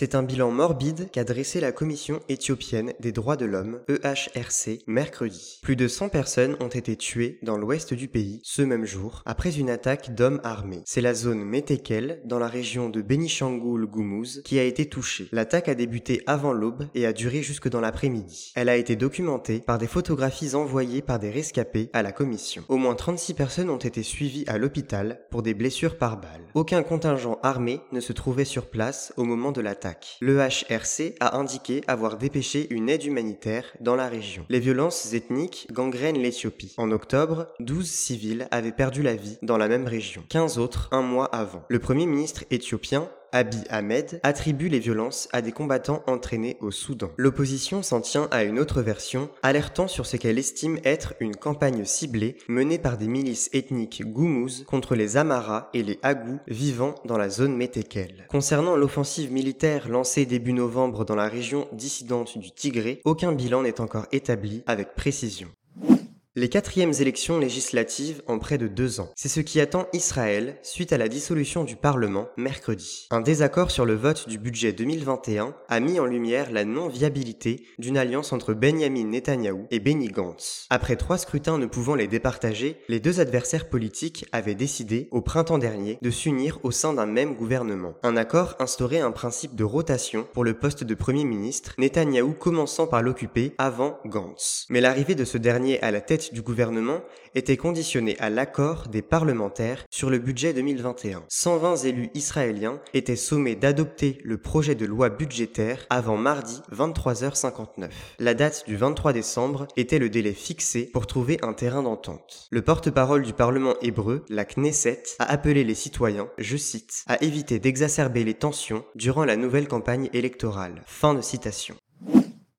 C'est un bilan morbide qu'a dressé la Commission éthiopienne des droits de l'homme, EHRC, mercredi. Plus de 100 personnes ont été tuées dans l'ouest du pays ce même jour, après une attaque d'hommes armés. C'est la zone Metekel, dans la région de Benishangul-Gumuz, qui a été touchée. L'attaque a débuté avant l'aube et a duré jusque dans l'après-midi. Elle a été documentée par des photographies envoyées par des rescapés à la Commission. Au moins 36 personnes ont été suivies à l'hôpital pour des blessures par balle. Aucun contingent armé ne se trouvait sur place au moment de l'attaque. Le HRC a indiqué avoir dépêché une aide humanitaire dans la région. Les violences ethniques gangrènent l'Éthiopie. En octobre, 12 civils avaient perdu la vie dans la même région, 15 autres un mois avant. Le premier ministre éthiopien Abiy Ahmed attribue les violences à des combattants entraînés au Soudan. L'opposition s'en tient à une autre version, alertant sur ce qu'elle estime être une campagne ciblée menée par des milices ethniques goumous contre les Amaras et les Agou vivant dans la zone Metekel. Concernant l'offensive militaire lancée début novembre dans la région dissidente du Tigré, aucun bilan n'est encore établi avec précision. Les quatrièmes élections législatives en près de deux ans. C'est ce qui attend Israël suite à la dissolution du Parlement mercredi. Un désaccord sur le vote du budget 2021 a mis en lumière la non-viabilité d'une alliance entre Benjamin Netanyahou et Benny Gantz. Après trois scrutins ne pouvant les départager, les deux adversaires politiques avaient décidé, au printemps dernier, de s'unir au sein d'un même gouvernement. Un accord instaurait un principe de rotation pour le poste de Premier ministre, Netanyahou commençant par l'occuper avant Gantz. Mais l'arrivée de ce dernier à la tête du gouvernement était conditionnée à l'accord des parlementaires sur le budget 2021. 120 élus israéliens étaient sommés d'adopter le projet de loi budgétaire avant mardi 23h59. La date du 23 décembre était le délai fixé pour trouver un terrain d'entente. Le porte-parole du Parlement hébreu, la Knesset, a appelé les citoyens, je cite, à éviter d'exacerber les tensions durant la nouvelle campagne électorale. Fin de citation.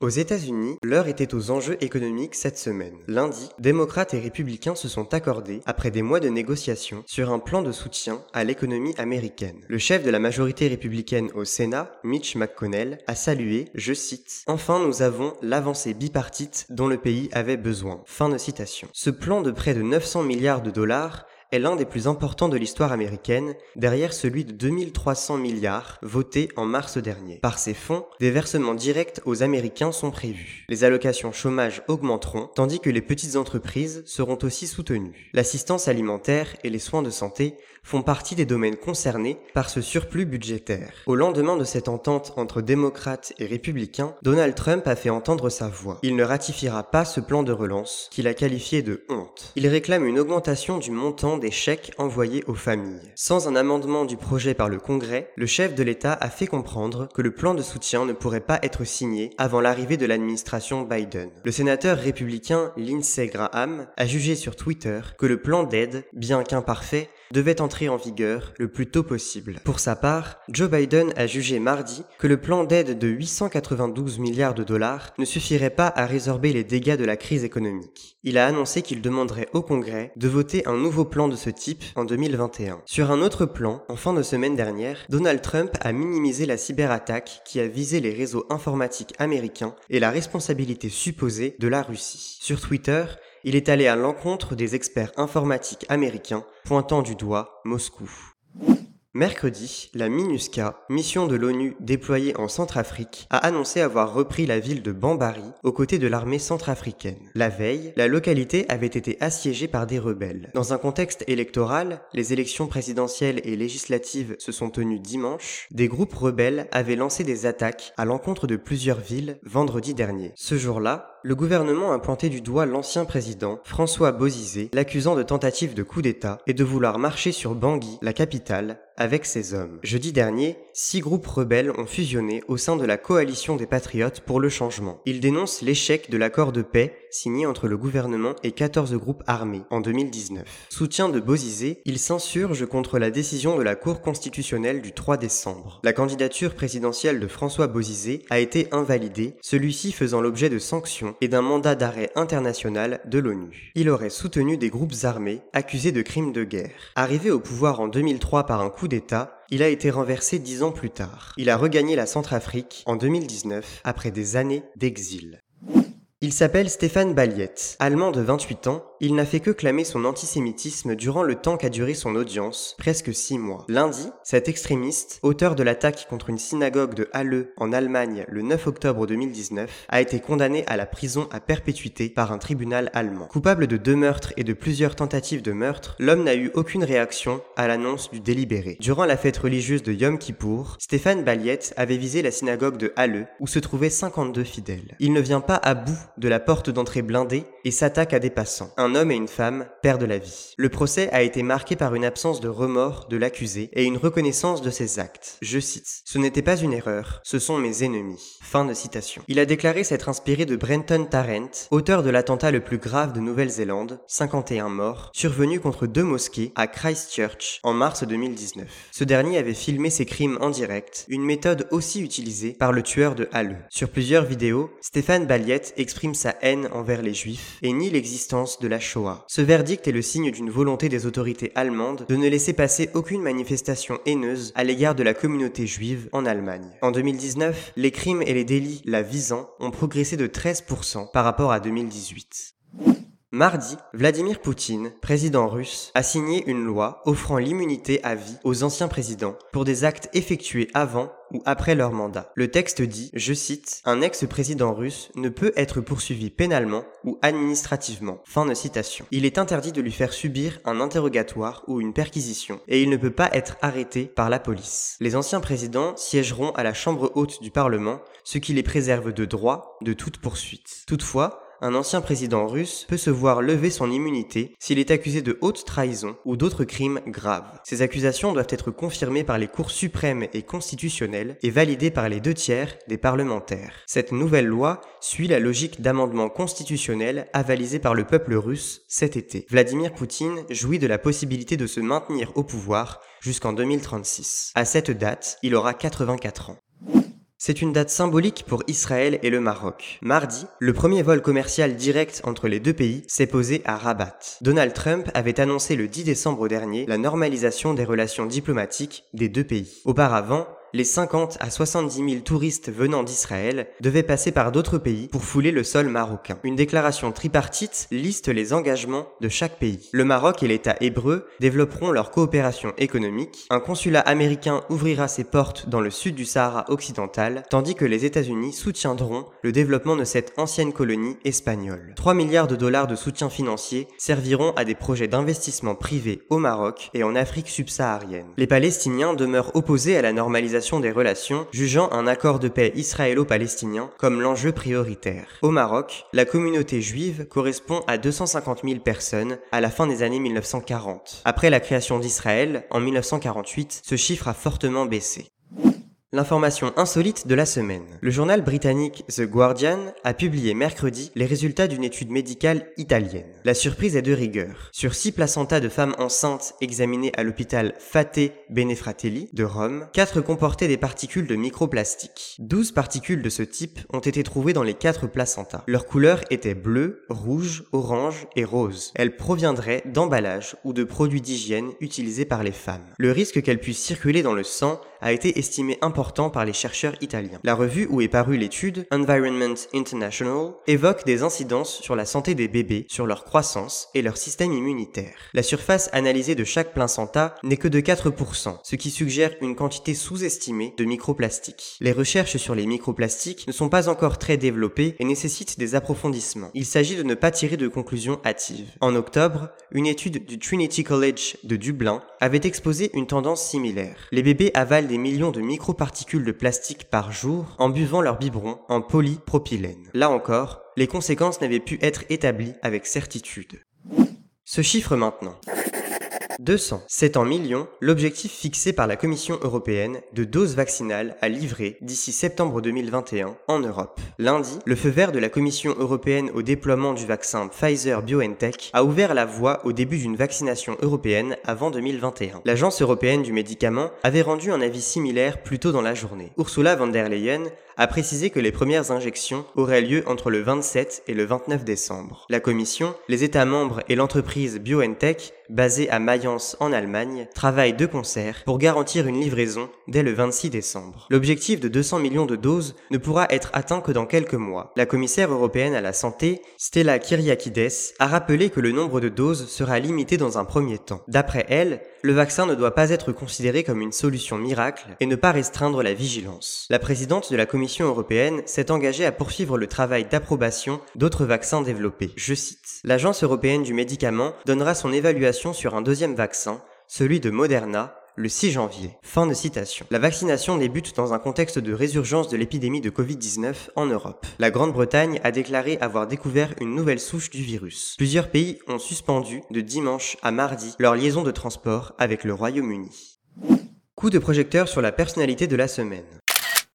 Aux États-Unis, l'heure était aux enjeux économiques cette semaine. Lundi, démocrates et républicains se sont accordés, après des mois de négociations, sur un plan de soutien à l'économie américaine. Le chef de la majorité républicaine au Sénat, Mitch McConnell, a salué, je cite, Enfin nous avons l'avancée bipartite dont le pays avait besoin. Fin de citation. Ce plan de près de 900 milliards de dollars est l'un des plus importants de l'histoire américaine, derrière celui de 2300 milliards voté en mars dernier. Par ces fonds, des versements directs aux Américains sont prévus. Les allocations chômage augmenteront, tandis que les petites entreprises seront aussi soutenues. L'assistance alimentaire et les soins de santé font partie des domaines concernés par ce surplus budgétaire. Au lendemain de cette entente entre démocrates et républicains, Donald Trump a fait entendre sa voix. Il ne ratifiera pas ce plan de relance, qu'il a qualifié de honte. Il réclame une augmentation du montant des chèques envoyés aux familles. Sans un amendement du projet par le Congrès, le chef de l'État a fait comprendre que le plan de soutien ne pourrait pas être signé avant l'arrivée de l'administration Biden. Le sénateur républicain Lindsey Graham a jugé sur Twitter que le plan d'aide, bien qu'imparfait, devait entrer en vigueur le plus tôt possible. Pour sa part, Joe Biden a jugé mardi que le plan d'aide de 892 milliards de dollars ne suffirait pas à résorber les dégâts de la crise économique. Il a annoncé qu'il demanderait au Congrès de voter un nouveau plan de ce type en 2021. Sur un autre plan, en fin de semaine dernière, Donald Trump a minimisé la cyberattaque qui a visé les réseaux informatiques américains et la responsabilité supposée de la Russie. Sur Twitter, il est allé à l'encontre des experts informatiques américains, pointant du doigt Moscou. Mercredi, la MINUSCA, mission de l'ONU déployée en Centrafrique, a annoncé avoir repris la ville de Bambari aux côtés de l'armée centrafricaine. La veille, la localité avait été assiégée par des rebelles. Dans un contexte électoral, les élections présidentielles et législatives se sont tenues dimanche, des groupes rebelles avaient lancé des attaques à l'encontre de plusieurs villes vendredi dernier. Ce jour-là, le gouvernement a pointé du doigt l'ancien président, François Bozizé, l'accusant de tentative de coup d'État et de vouloir marcher sur Bangui, la capitale, avec ses hommes. Jeudi dernier, six groupes rebelles ont fusionné au sein de la coalition des patriotes pour le changement. Ils dénoncent l'échec de l'accord de paix signé entre le gouvernement et 14 groupes armés en 2019. Soutien de Bozizé, il s'insurge contre la décision de la Cour constitutionnelle du 3 décembre. La candidature présidentielle de François Bozizé a été invalidée, celui-ci faisant l'objet de sanctions détention et d'un mandat d'arrêt international de l'ONU. Il aurait soutenu des groupes armés accusés de crimes de guerre. Arrivé au pouvoir en 2003 par un coup d'État, il a été renversé dix ans plus tard. Il a regagné la Centrafrique en 2019 après des années d'exil. Il s'appelle Stéphane Baliette. Allemand de 28 ans, il n'a fait que clamer son antisémitisme durant le temps qu'a duré son audience, presque six mois. Lundi, cet extrémiste, auteur de l'attaque contre une synagogue de Halle en Allemagne le 9 octobre 2019, a été condamné à la prison à perpétuité par un tribunal allemand. Coupable de deux meurtres et de plusieurs tentatives de meurtre, l'homme n'a eu aucune réaction à l'annonce du délibéré. Durant la fête religieuse de Yom Kippour, Stéphane Baliette avait visé la synagogue de Halle où se trouvaient 52 fidèles. Il ne vient pas à bout de la porte d'entrée blindée et s'attaque à des passants. Un homme et une femme perdent la vie. Le procès a été marqué par une absence de remords de l'accusé et une reconnaissance de ses actes. Je cite Ce n'était pas une erreur, ce sont mes ennemis. Fin de citation. Il a déclaré s'être inspiré de Brenton Tarrant, auteur de l'attentat le plus grave de Nouvelle-Zélande, 51 morts, survenu contre deux mosquées à Christchurch en mars 2019. Ce dernier avait filmé ses crimes en direct, une méthode aussi utilisée par le tueur de Halle. Sur plusieurs vidéos, Stéphane Baliette sa haine envers les juifs et nie l'existence de la Shoah. Ce verdict est le signe d'une volonté des autorités allemandes de ne laisser passer aucune manifestation haineuse à l'égard de la communauté juive en Allemagne. En 2019, les crimes et les délits la visant ont progressé de 13% par rapport à 2018. Mardi, Vladimir Poutine, président russe, a signé une loi offrant l'immunité à vie aux anciens présidents pour des actes effectués avant ou après leur mandat. Le texte dit, je cite, Un ex-président russe ne peut être poursuivi pénalement ou administrativement. Fin de citation. Il est interdit de lui faire subir un interrogatoire ou une perquisition et il ne peut pas être arrêté par la police. Les anciens présidents siégeront à la Chambre haute du Parlement, ce qui les préserve de droit de toute poursuite. Toutefois, un ancien président russe peut se voir lever son immunité s'il est accusé de haute trahison ou d'autres crimes graves. Ces accusations doivent être confirmées par les cours suprêmes et constitutionnelles et validées par les deux tiers des parlementaires. Cette nouvelle loi suit la logique d'amendement constitutionnel avalisé par le peuple russe cet été. Vladimir Poutine jouit de la possibilité de se maintenir au pouvoir jusqu'en 2036. À cette date, il aura 84 ans. C'est une date symbolique pour Israël et le Maroc. Mardi, le premier vol commercial direct entre les deux pays s'est posé à Rabat. Donald Trump avait annoncé le 10 décembre dernier la normalisation des relations diplomatiques des deux pays. Auparavant, les 50 à 70 000 touristes venant d'Israël devaient passer par d'autres pays pour fouler le sol marocain. Une déclaration tripartite liste les engagements de chaque pays. Le Maroc et l'État hébreu développeront leur coopération économique, un consulat américain ouvrira ses portes dans le sud du Sahara occidental, tandis que les États-Unis soutiendront le développement de cette ancienne colonie espagnole. 3 milliards de dollars de soutien financier serviront à des projets d'investissement privés au Maroc et en Afrique subsaharienne. Les Palestiniens demeurent opposés à la normalisation des relations, jugeant un accord de paix israélo-palestinien comme l'enjeu prioritaire. Au Maroc, la communauté juive correspond à 250 000 personnes à la fin des années 1940. Après la création d'Israël, en 1948, ce chiffre a fortement baissé. L'information insolite de la semaine. Le journal britannique The Guardian a publié mercredi les résultats d'une étude médicale italienne. La surprise est de rigueur. Sur six placentas de femmes enceintes examinées à l'hôpital Fate Benefratelli de Rome, quatre comportaient des particules de microplastique. 12 particules de ce type ont été trouvées dans les quatre placentas. Leur couleur était bleue, rouge, orange et rose. Elles proviendraient d'emballages ou de produits d'hygiène utilisés par les femmes. Le risque qu'elles puissent circuler dans le sang a été estimé important par les chercheurs italiens. La revue où est parue l'étude, Environment International, évoque des incidences sur la santé des bébés, sur leur croissance et leur système immunitaire. La surface analysée de chaque placenta n'est que de 4%, ce qui suggère une quantité sous-estimée de microplastiques. Les recherches sur les microplastiques ne sont pas encore très développées et nécessitent des approfondissements. Il s'agit de ne pas tirer de conclusions hâtives. En octobre, une étude du Trinity College de Dublin avait exposé une tendance similaire. Les bébés avalent des millions de microparticules de plastique par jour en buvant leur biberon en polypropylène. Là encore, les conséquences n'avaient pu être établies avec certitude. Ce chiffre maintenant. 200. C'est en millions l'objectif fixé par la Commission européenne de doses vaccinales à livrer d'ici septembre 2021 en Europe. Lundi, le feu vert de la Commission européenne au déploiement du vaccin Pfizer-BioNTech a ouvert la voie au début d'une vaccination européenne avant 2021. L'Agence européenne du médicament avait rendu un avis similaire plus tôt dans la journée. Ursula von der Leyen a précisé que les premières injections auraient lieu entre le 27 et le 29 décembre. La Commission, les États membres et l'entreprise BioNTech, basée à Mayence en Allemagne, travaillent de concert pour garantir une livraison dès le 26 décembre. L'objectif de 200 millions de doses ne pourra être atteint que dans quelques mois. La commissaire européenne à la santé, Stella Kyriakides, a rappelé que le nombre de doses sera limité dans un premier temps. D'après elle, le vaccin ne doit pas être considéré comme une solution miracle et ne pas restreindre la vigilance. La présidente de la Commission européenne s'est engagée à poursuivre le travail d'approbation d'autres vaccins développés. Je cite, L'Agence européenne du médicament donnera son évaluation sur un deuxième vaccin, celui de Moderna, le 6 janvier. Fin de citation. La vaccination débute dans un contexte de résurgence de l'épidémie de Covid-19 en Europe. La Grande-Bretagne a déclaré avoir découvert une nouvelle souche du virus. Plusieurs pays ont suspendu de dimanche à mardi leur liaison de transport avec le Royaume-Uni. Coup de projecteur sur la personnalité de la semaine.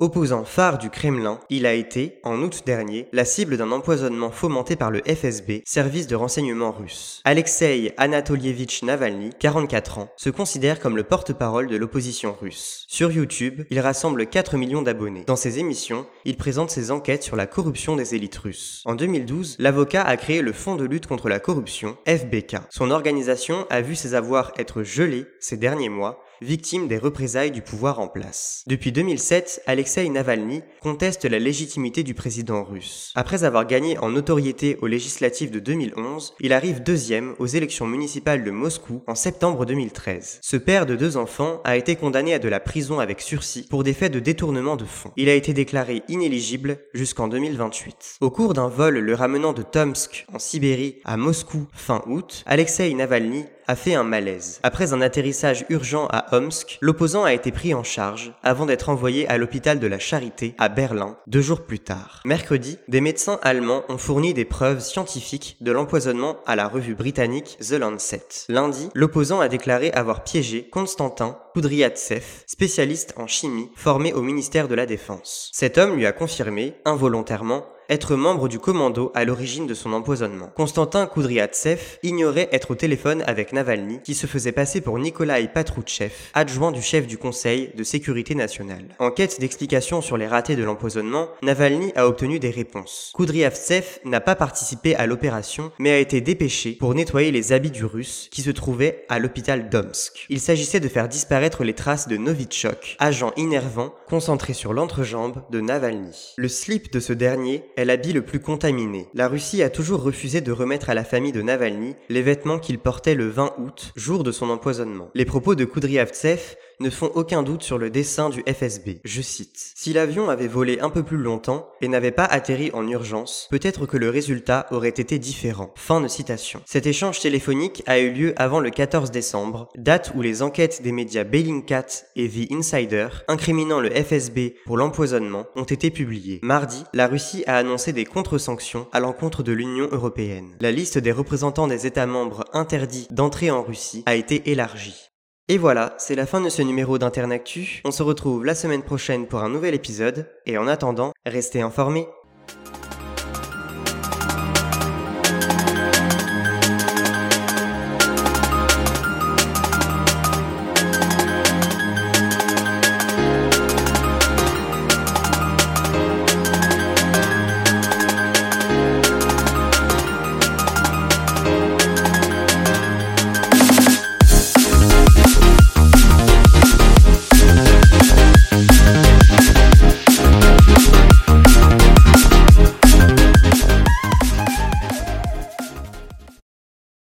Opposant phare du Kremlin, il a été, en août dernier, la cible d'un empoisonnement fomenté par le FSB, service de renseignement russe. Alexei Anatolievitch Navalny, 44 ans, se considère comme le porte-parole de l'opposition russe. Sur YouTube, il rassemble 4 millions d'abonnés. Dans ses émissions, il présente ses enquêtes sur la corruption des élites russes. En 2012, l'avocat a créé le Fonds de lutte contre la corruption, FBK. Son organisation a vu ses avoirs être gelés ces derniers mois victime des représailles du pouvoir en place. Depuis 2007, Alexei Navalny conteste la légitimité du président russe. Après avoir gagné en notoriété aux législatives de 2011, il arrive deuxième aux élections municipales de Moscou en septembre 2013. Ce père de deux enfants a été condamné à de la prison avec sursis pour des faits de détournement de fonds. Il a été déclaré inéligible jusqu'en 2028. Au cours d'un vol le ramenant de Tomsk en Sibérie à Moscou fin août, Alexei Navalny a fait un malaise. Après un atterrissage urgent à Omsk, l'opposant a été pris en charge avant d'être envoyé à l'hôpital de la Charité à Berlin deux jours plus tard. Mercredi, des médecins allemands ont fourni des preuves scientifiques de l'empoisonnement à la revue britannique The Lancet. Lundi, l'opposant a déclaré avoir piégé Konstantin Kudryavtsev, spécialiste en chimie formé au ministère de la Défense. Cet homme lui a confirmé, involontairement, être membre du commando à l'origine de son empoisonnement. Konstantin Kudryavtsev ignorait être au téléphone avec Navalny, qui se faisait passer pour Nikolai Patrouchev, adjoint du chef du Conseil de sécurité nationale. En quête d'explications sur les ratés de l'empoisonnement, Navalny a obtenu des réponses. Kudryavtsev n'a pas participé à l'opération, mais a été dépêché pour nettoyer les habits du russe qui se trouvait à l'hôpital d'Omsk. Il s'agissait de faire disparaître les traces de Novichok, agent innervant concentré sur l'entrejambe de Navalny. Le slip de ce dernier est l'habit le plus contaminé. La Russie a toujours refusé de remettre à la famille de Navalny les vêtements qu'il portait le 20 août, jour de son empoisonnement. Les propos de Kudryavtsev ne font aucun doute sur le dessin du FSB. Je cite. Si l'avion avait volé un peu plus longtemps et n'avait pas atterri en urgence, peut-être que le résultat aurait été différent. Fin de citation. Cet échange téléphonique a eu lieu avant le 14 décembre, date où les enquêtes des médias Bellingcat et The Insider, incriminant le FSB pour l'empoisonnement, ont été publiées. Mardi, la Russie a annoncé des contre-sanctions à l'encontre de l'Union européenne. La liste des représentants des États membres interdits d'entrer en Russie a été élargie. Et voilà, c'est la fin de ce numéro d'Internactu. On se retrouve la semaine prochaine pour un nouvel épisode, et en attendant, restez informés.